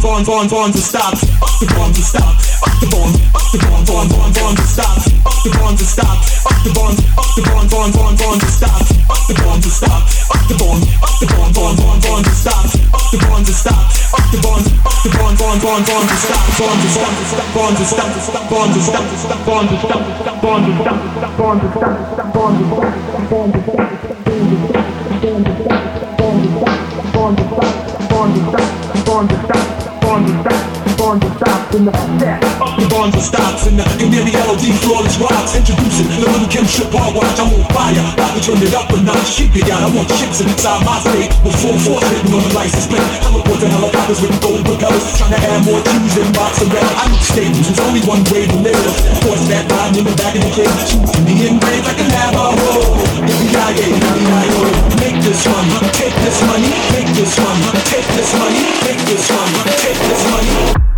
bonds, bonds and stops. Up the bonds and stops. Up the bonds, up the bonds, bonds, bonds, bonds and stops. Up the bonds and stops. Up the bonds, up the bonds, bonds, bonds, bonds and stops. Up the bonds and stops. The bonds, up the bonds, bonds, bonds, bonds and stops. Up the bonds and stops. Up the bonds, up the bonds, bonds, bonds, bonds and stops. Bonds and stops. Bonds and stops. Bonds and stops. Bonds and stops. Bonds and stops. Bonds and stops bonds and stops, bonds and stocks in the set. Up the bonds and stops in the can hear the LOD flawless rocks. Introducing the little Kim Ship hard watch. I'm on fire, about to turn it up a notch. Keep it out, I want chips inside my state with full force hitting on the license plate. Teleports and helicopters with gold propellers, trying to add more cues than box around. I need staples, there's only one way to live. Force that line in the back of the cave, shooting the engraved like a Navajo. M-I-A, M-I-O. Make this one, take this money, make this one, take this money, Make this one, take this money, this money.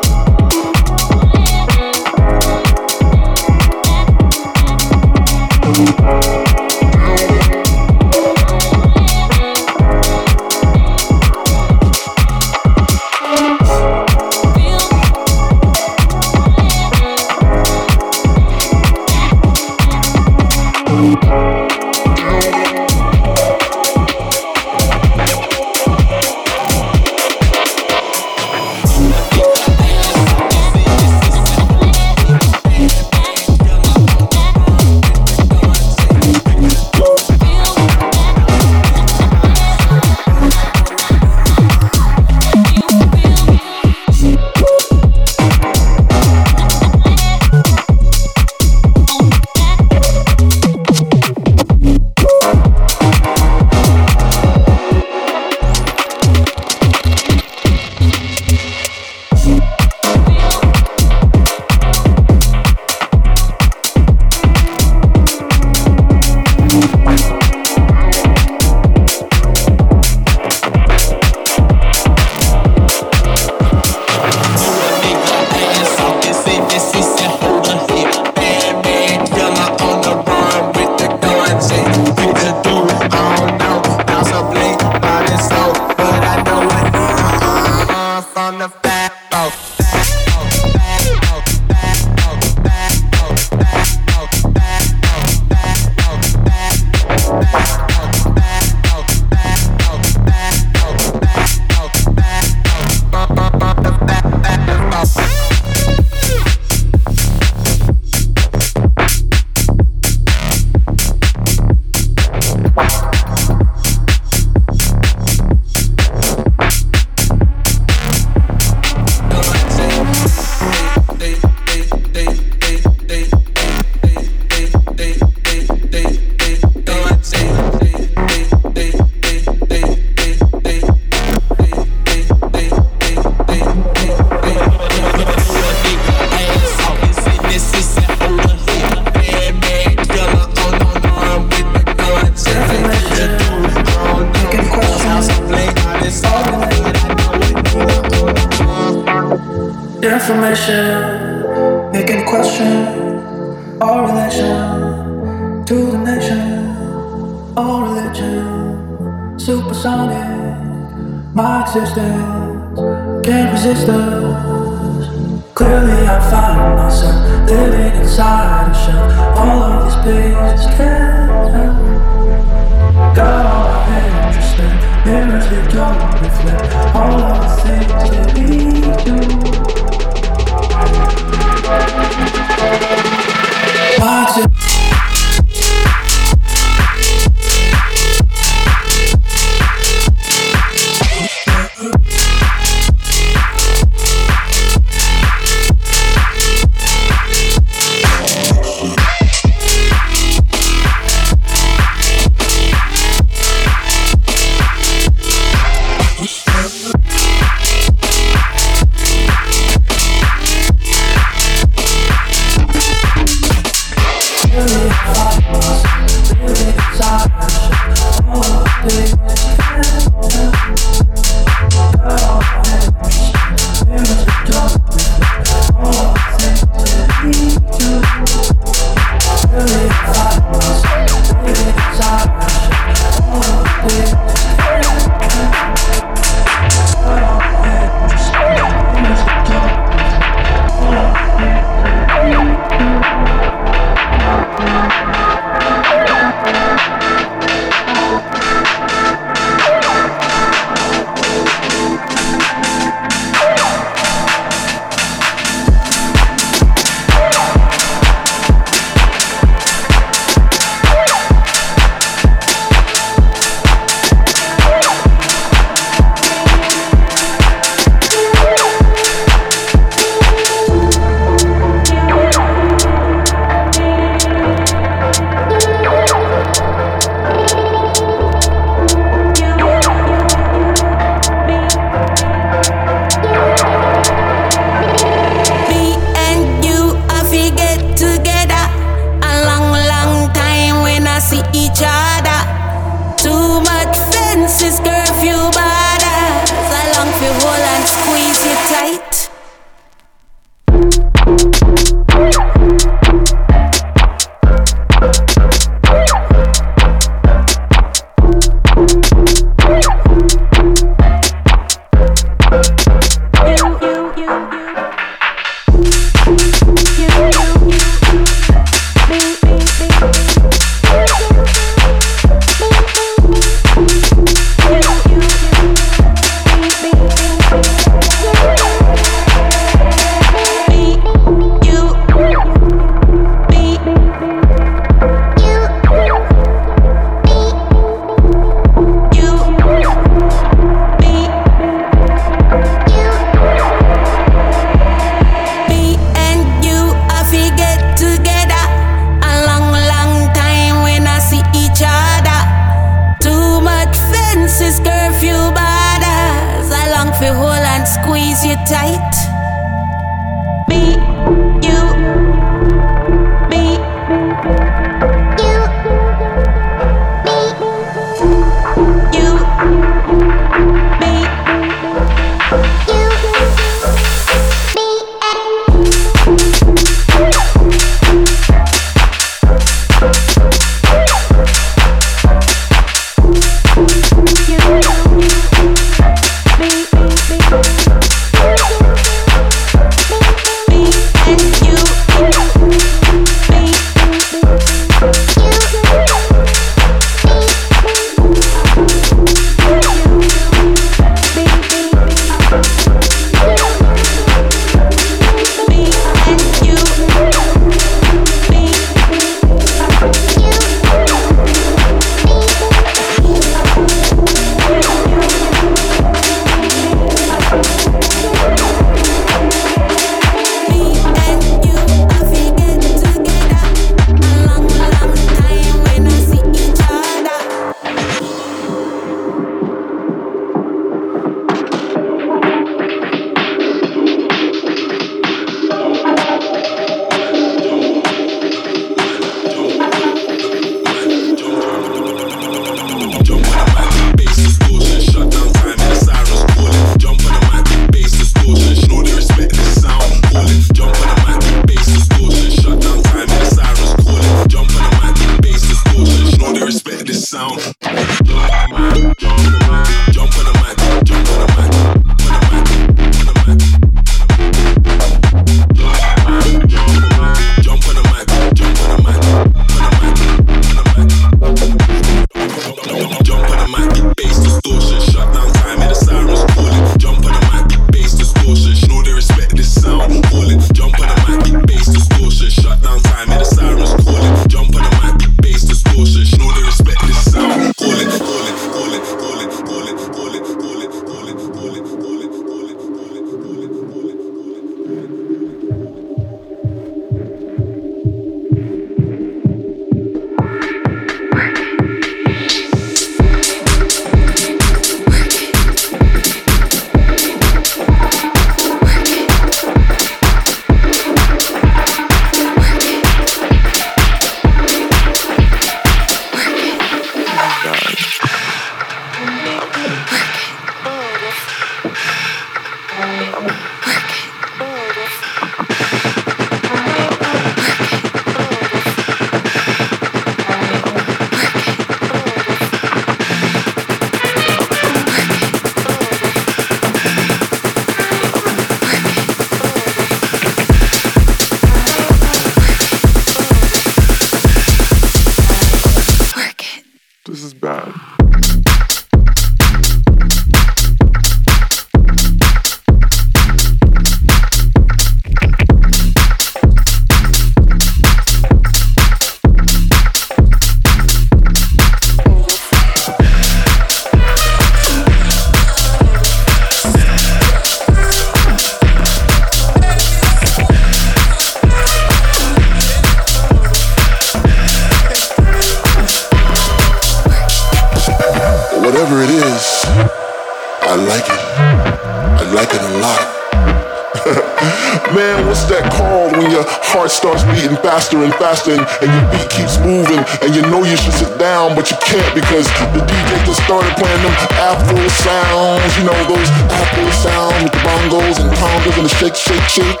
Sounds, you know those Afro sounds with the bongos and the congas and the shake, shake, shake.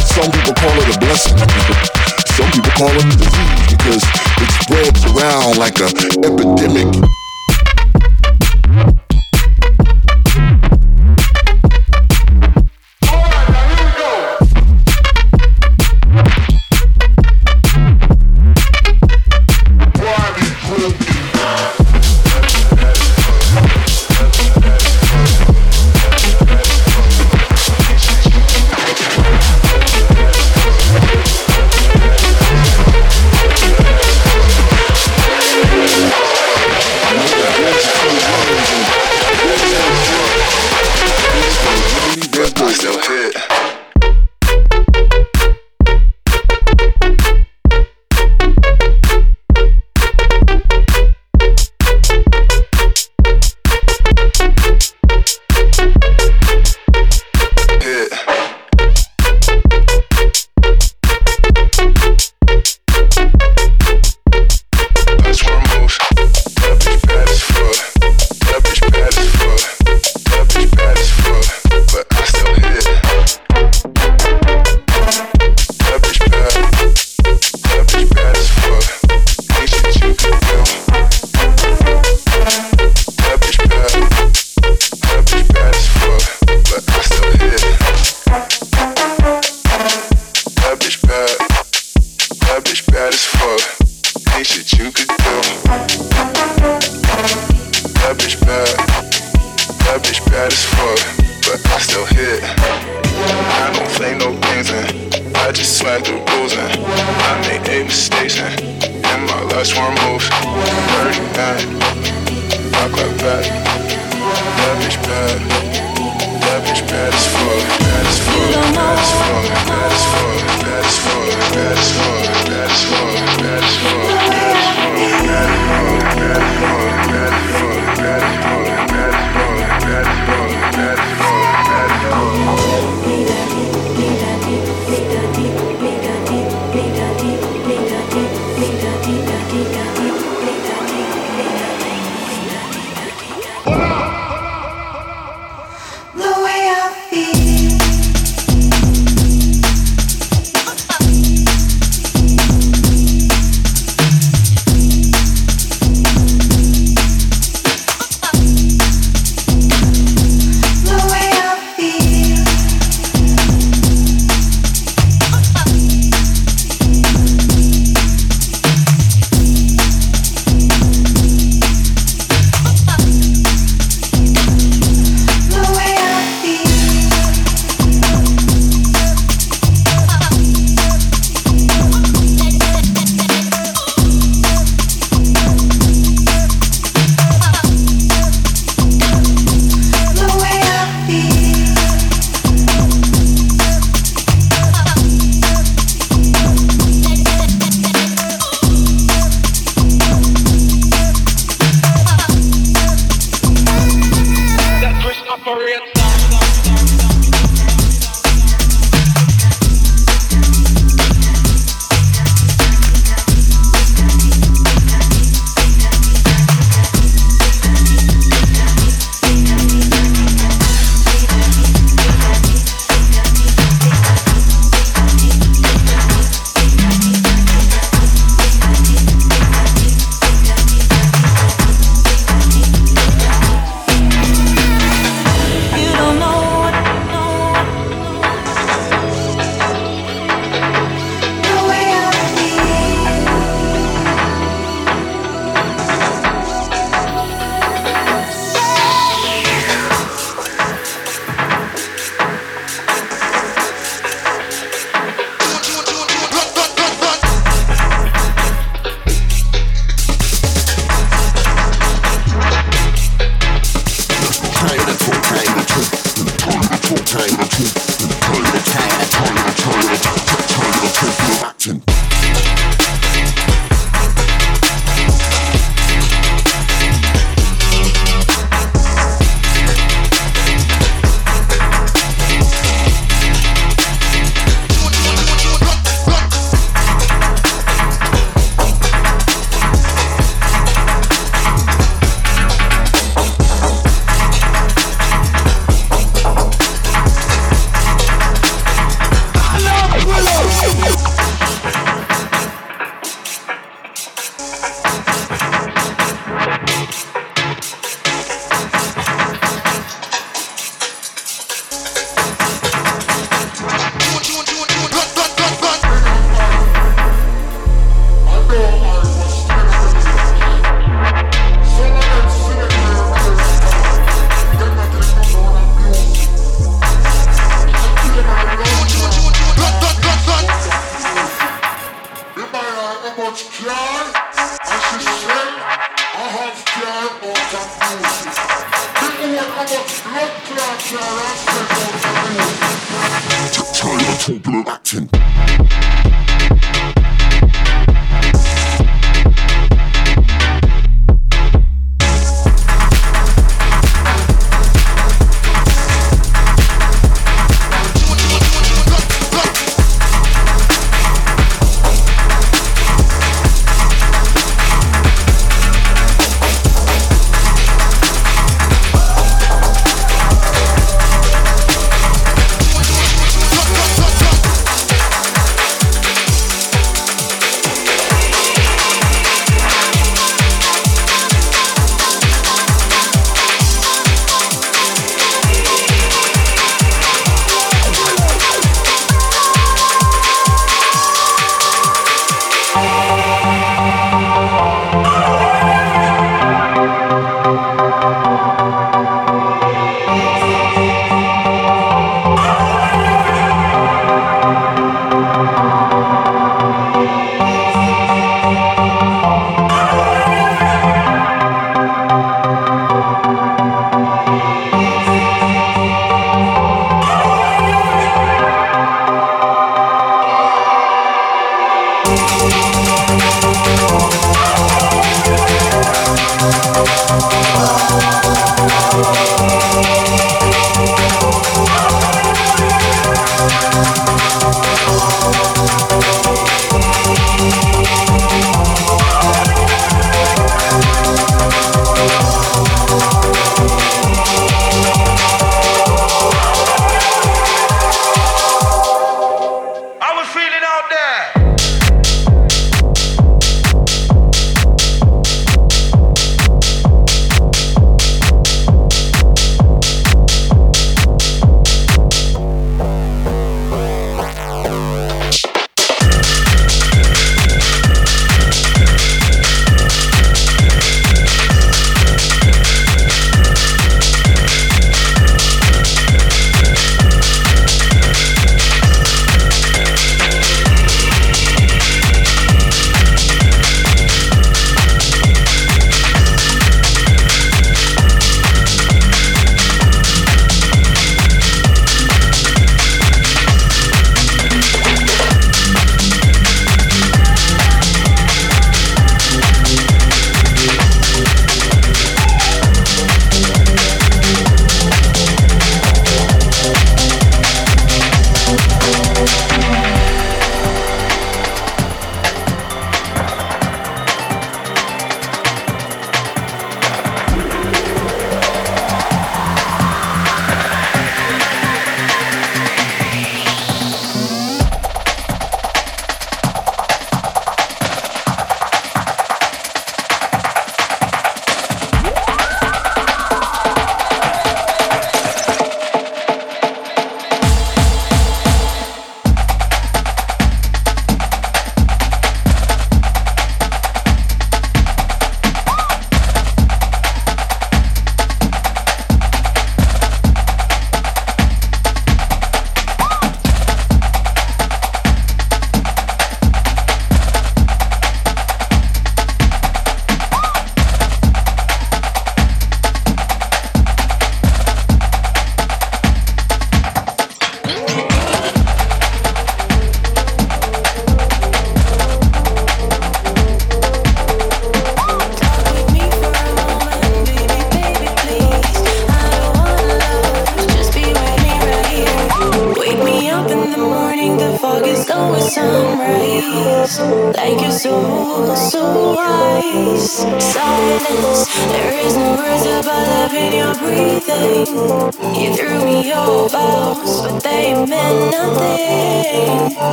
Some people call it a blessing. Some people call it a disease because it spreads around like an epidemic.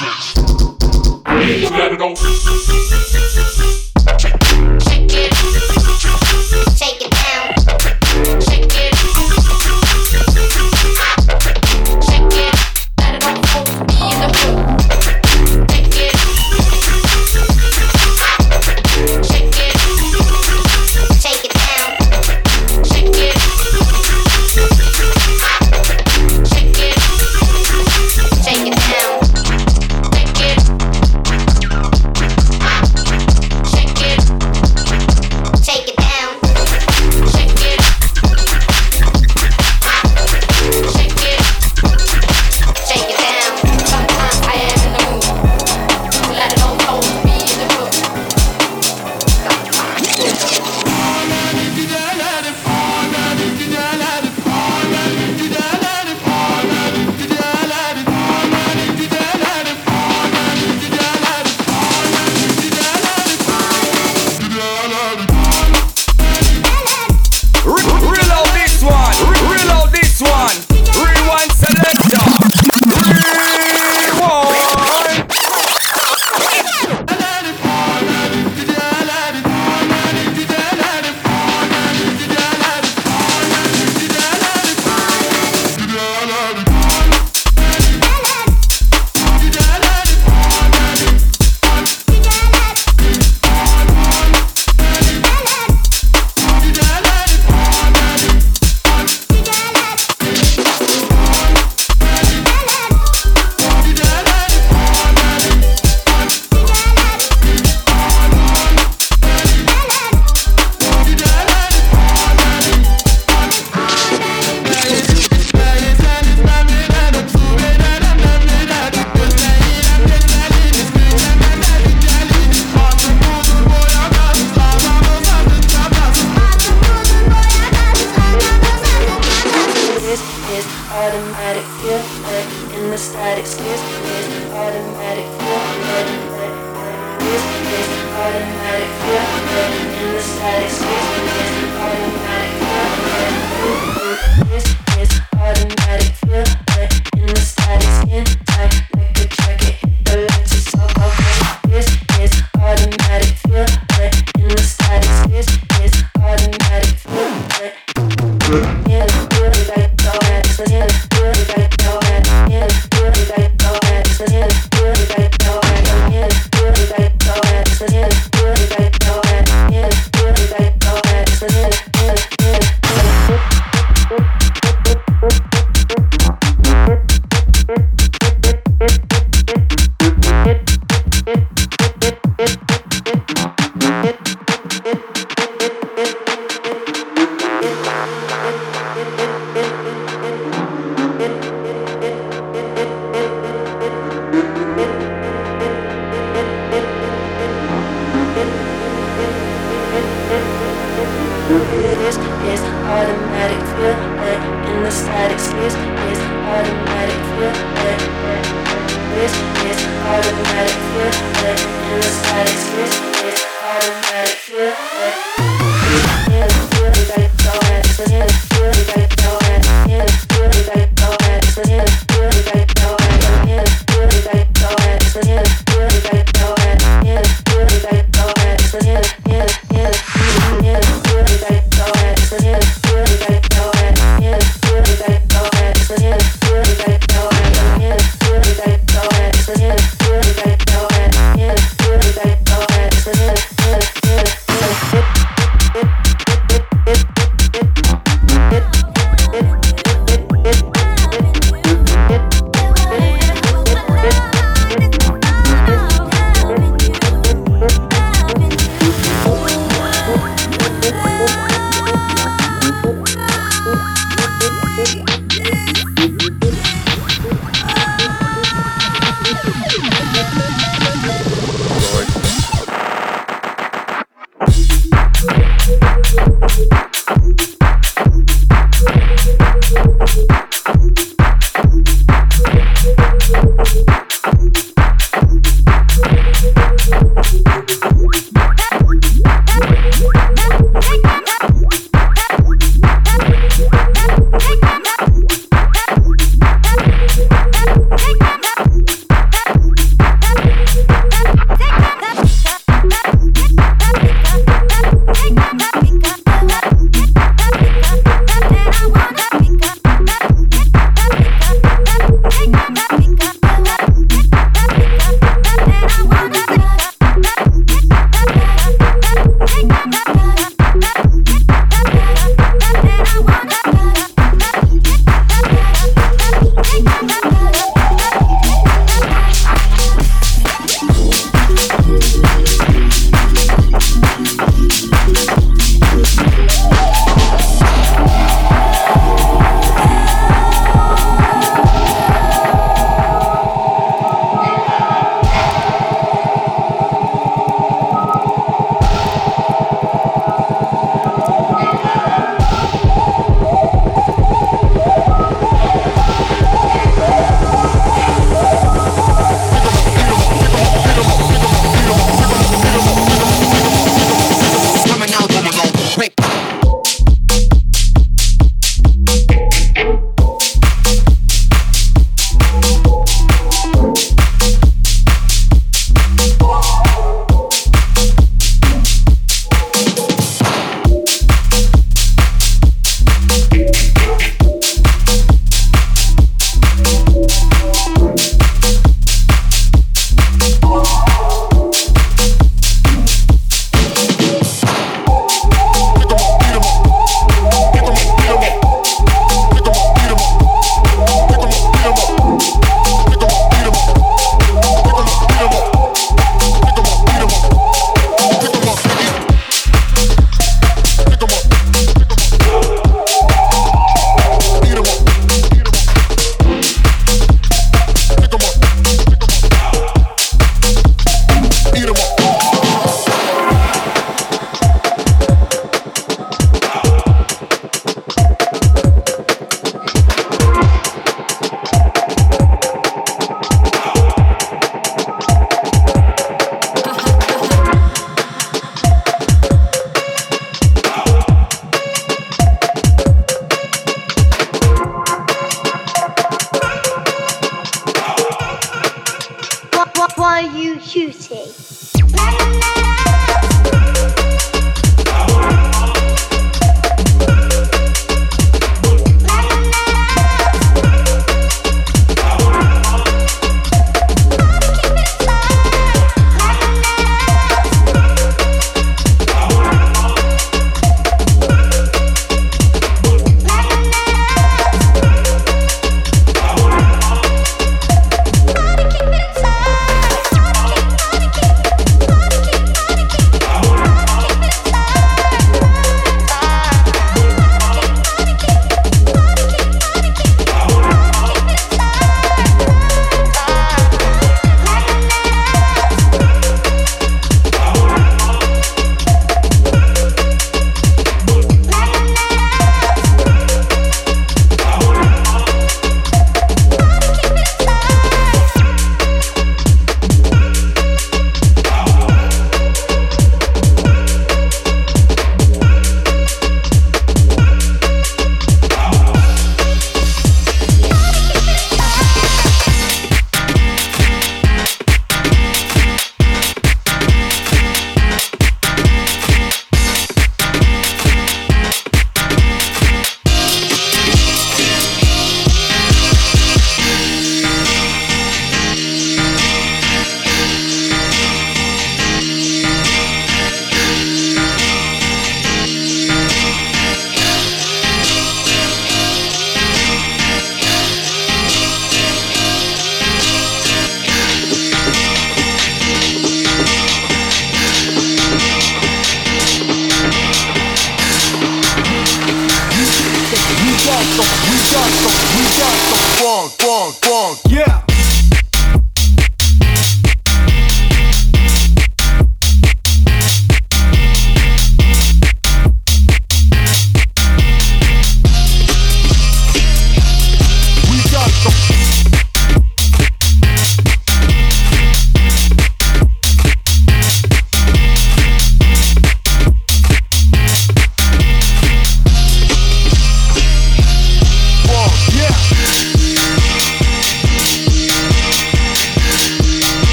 Matrix. Let it go. feel in the static space, is automatic feel is automatic feel in the static spheres automatic feel Yeah.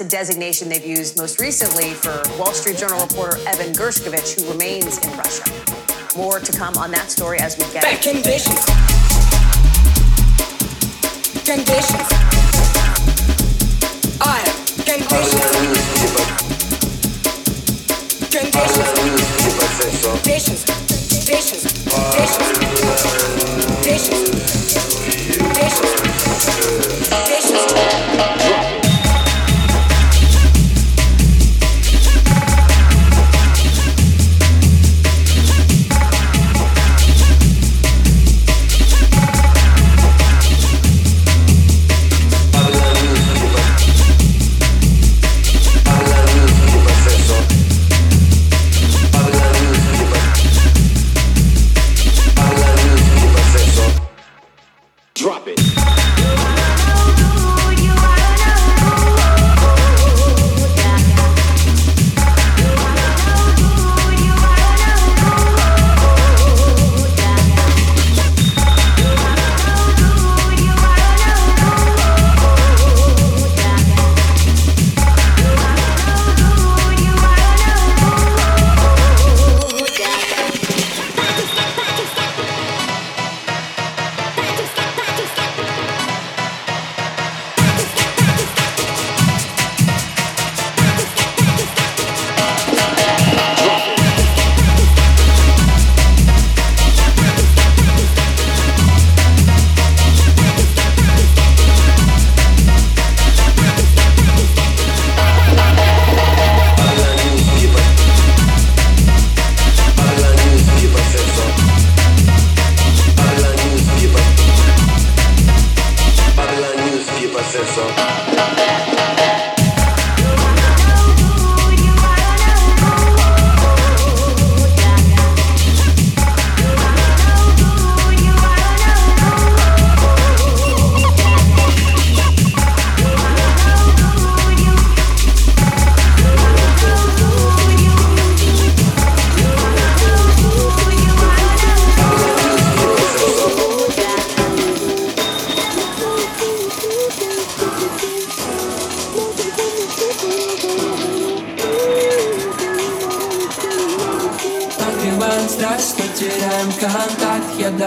A designation they've used most recently for Wall Street Journal reporter Evan Gershkovich, who remains in Russia. More to come on that story as we get Back conditions. Conditions. I conditions. Conditions. Conditions. Conditions. Conditions. Conditions. Conditions.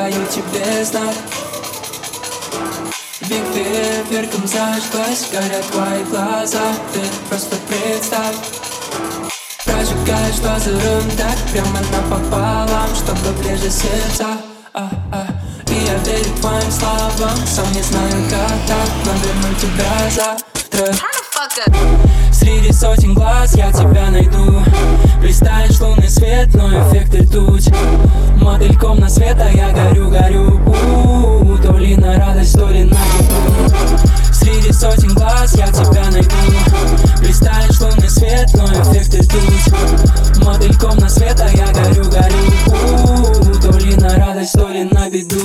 даю тебе знак Биг фейерверком зажглась, горят твои глаза. Ты просто представь. Прожигаешь лазером так прямо напополам Чтобы ближе сердца. И я верю твоим словам Сам не знаю как так, но верну тебя завтра. How? Среди сотен глаз я тебя найду. Блистаешь лунный свет, но эффект ртуть Мотыльком на свет, а я горю, горю. У -у -у, То ли на радость, то ли на беду. Среди сотен глаз я тебя найду. Блистаешь лунный свет, но эффект ртуть Мотыльком на свет, а я горю, горю. У -у -у, То ли на радость, то ли на беду.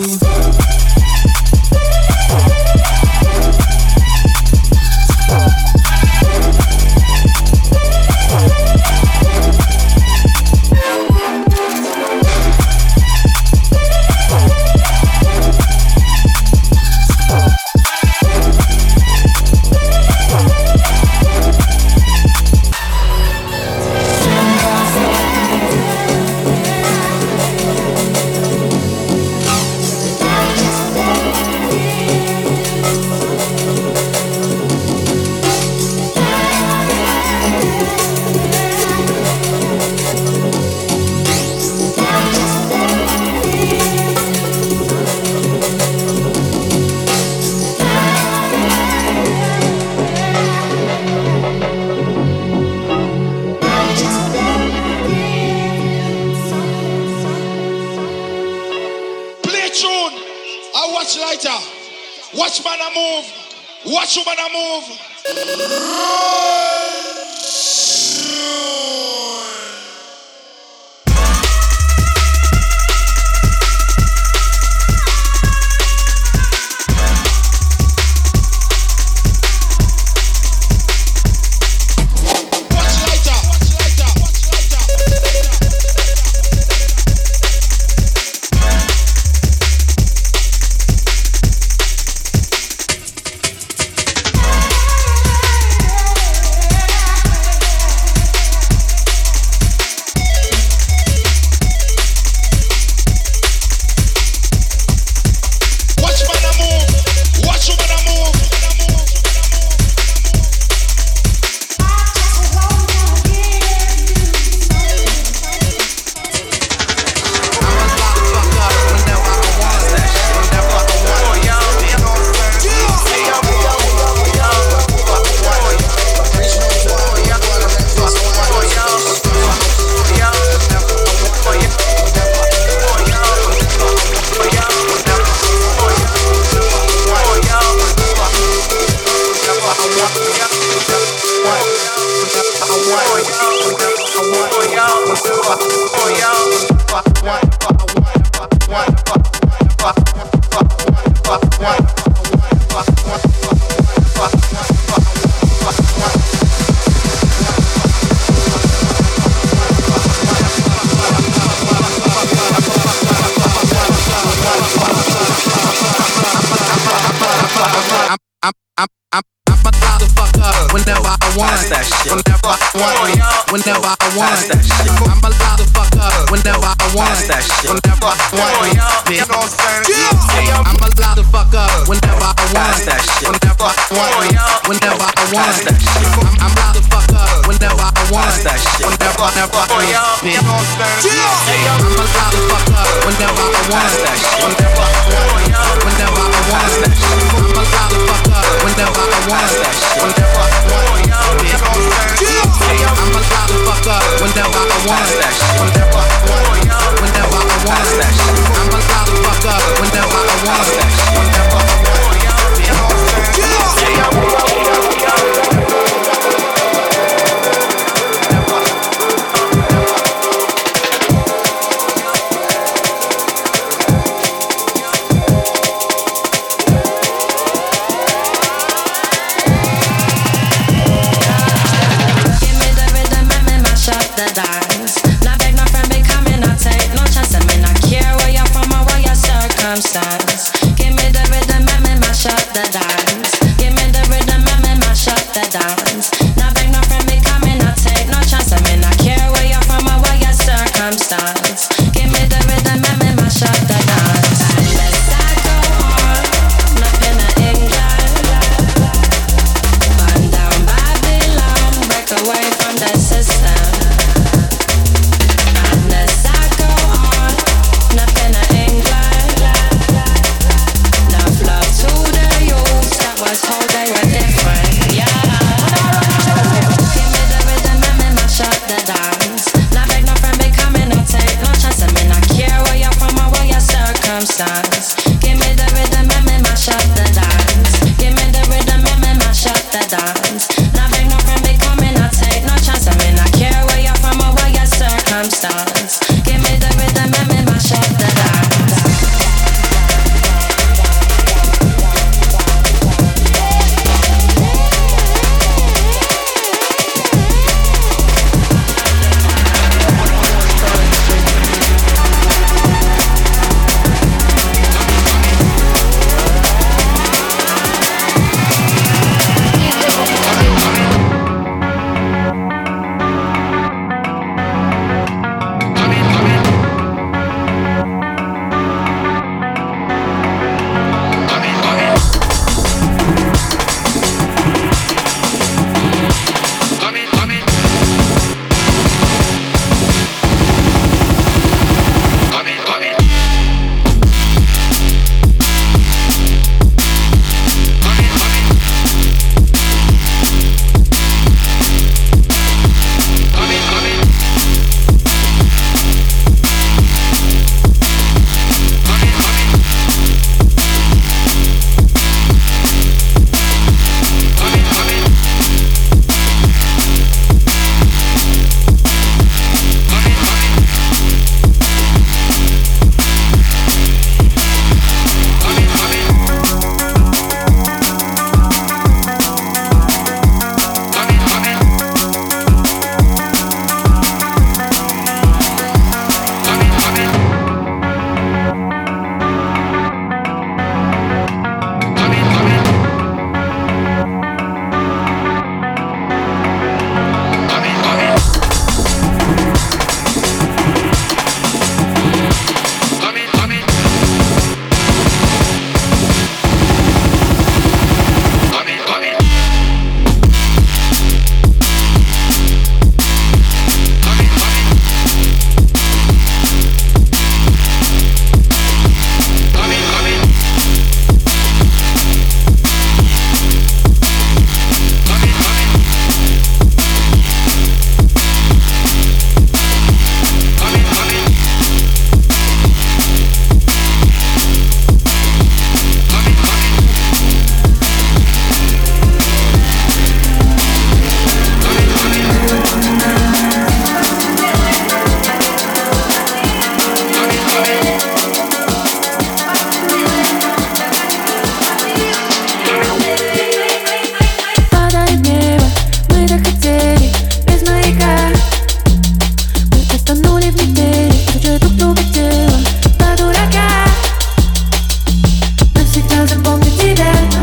that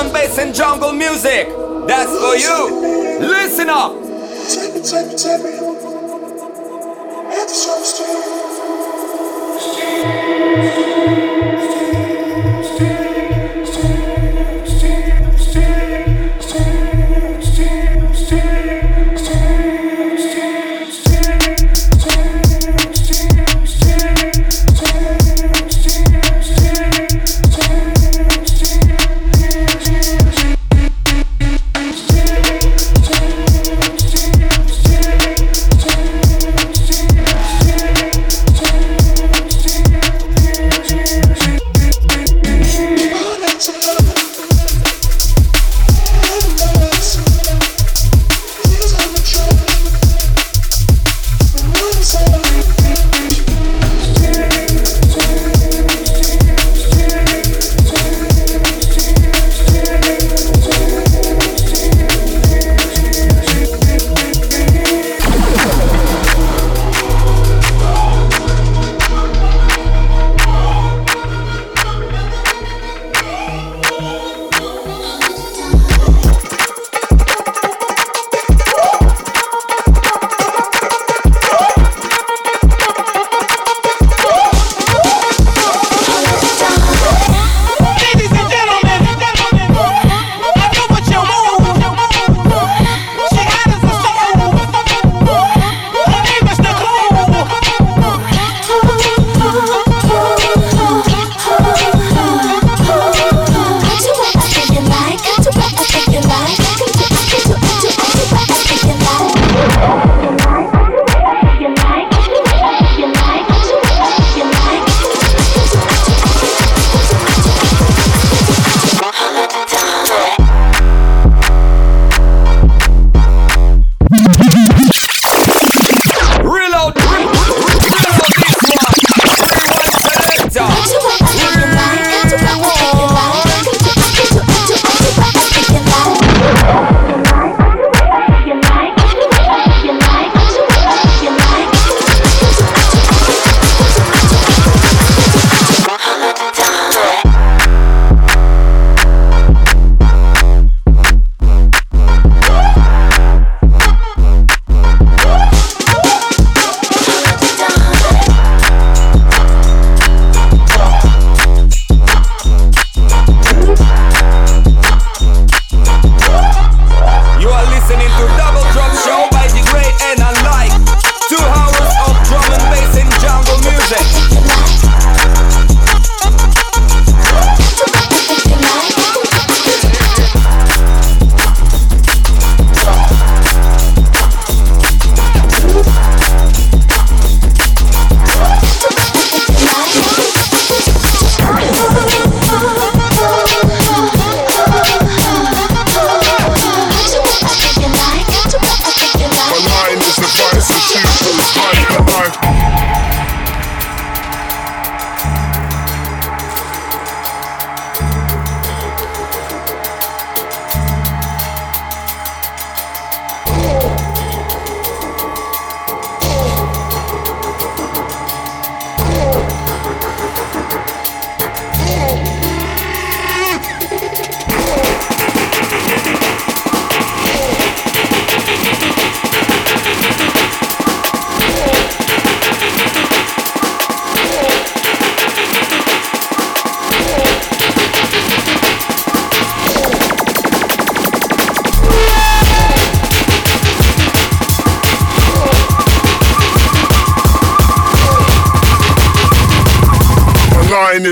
and bass and jungle music. That's for you. Listen up. Take me, take me, take me.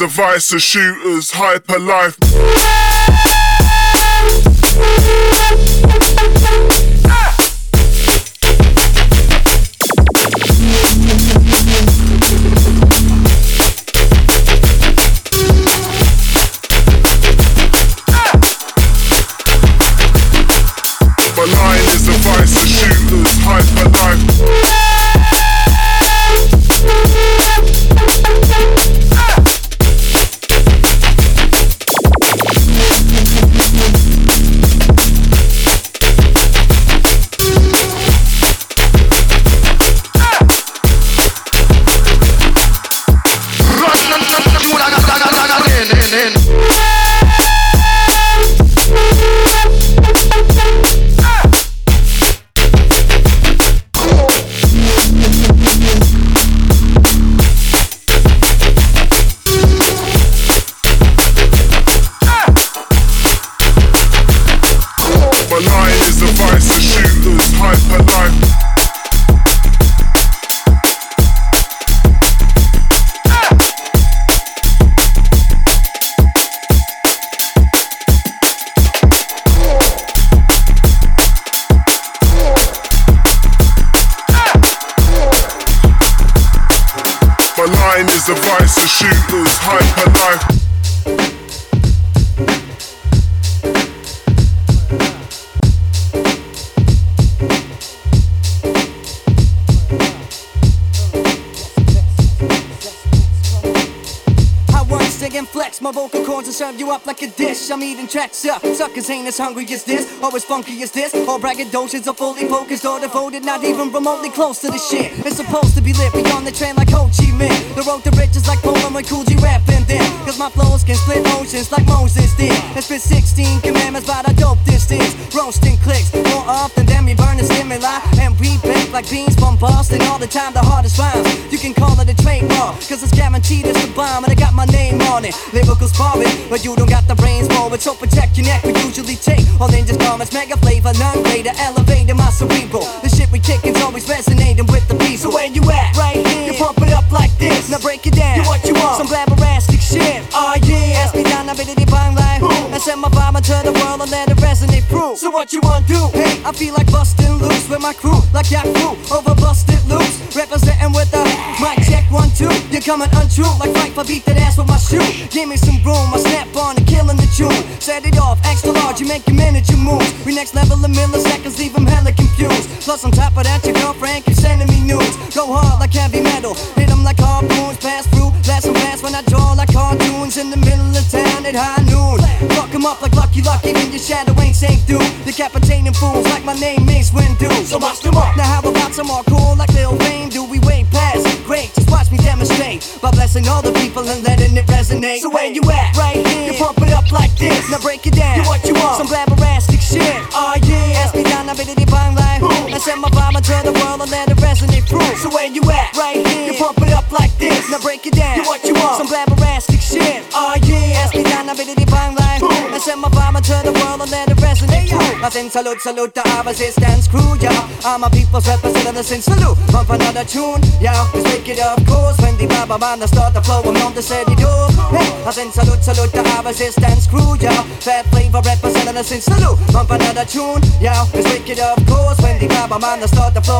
a of shooters, hyper life. I'm eating tracks up. Suckers ain't as hungry as this, or as funky as this. All braggadocious are fully focused or devoted, not even remotely close to the shit. It's supposed to be lit, we on the train like Ho Chi Minh. The road to riches like Polaroid Kool G rapping then. Cause my flows can split oceans like Moses did. And spit 16 commandments about how dope this is. Roasting clicks more often than me burning stimuli. And we bake like beans from Boston all the time, the hardest rhymes. You can call it a trademark, cause it's guaranteed it's the bomb. And I got my name on it. Lyrical sparring, but you don't got the brains for it. So protect your neck, we usually take all ninjas garments. Mega flavor, none greater, elevating my cerebral. The shit we kicking's always resonating with the beat. So where you at? Right here. You pump it up like this. Now break it down. You what you want? Some blabberastic shit. Oh yeah. Ask me down, I bet it bang who? And send my vibe into the world and let it resonate through. So what you want to do? Hey, I feel like busting loose with my crew, like your crew over busted loose. Representing with the mic check one two. You're coming untrue, like Frank. I beat that ass with my shoe. Give me some room, I snap on and killing the tune. Set it off, extra large, you make your miniature moves. We next level in milliseconds, leave them hella confused. Plus on top of that, your girlfriend keeps sending me news. Go hard like heavy metal, hit them like harpoons, pass through. Blast them fast when I draw like cartoons in the middle of town at high noon. Fuck them up like Lucky Luke, even your shadow ain't safe, dude. Decapitating fools like my name Mace Windu. So watch them up. Now how about some more cool like Lil Wayne? Do we way past? Great, just watch me demonstrate by blessing all the people and letting it resonate. So where you at? Right here. You pump it up like this. Now break it down. You what you want? Some blabberastic shit. Oh yeah. Ask me down, I it bang like who? I send my vibe into the world and let it resonate through. So where you at? Right here. You pump it up like this. Now break it down. You what you want? Some blabberastic shit. Oh yeah. Ask me down, I bang like who? I send my vibe into the world and let it resonate through. I send salute, salute to our resistance crew, yeah. All my people's representatives send salute. Pump another tune, yeah. Let's make it of course when the Baba man start the flow. I'm on the steady do. Hey, I send salute, salute to our resistance crew, yeah. Fat flavor representatives send salute. Pump another tune, yeah. Let's make it of course when the Baba man start the flow.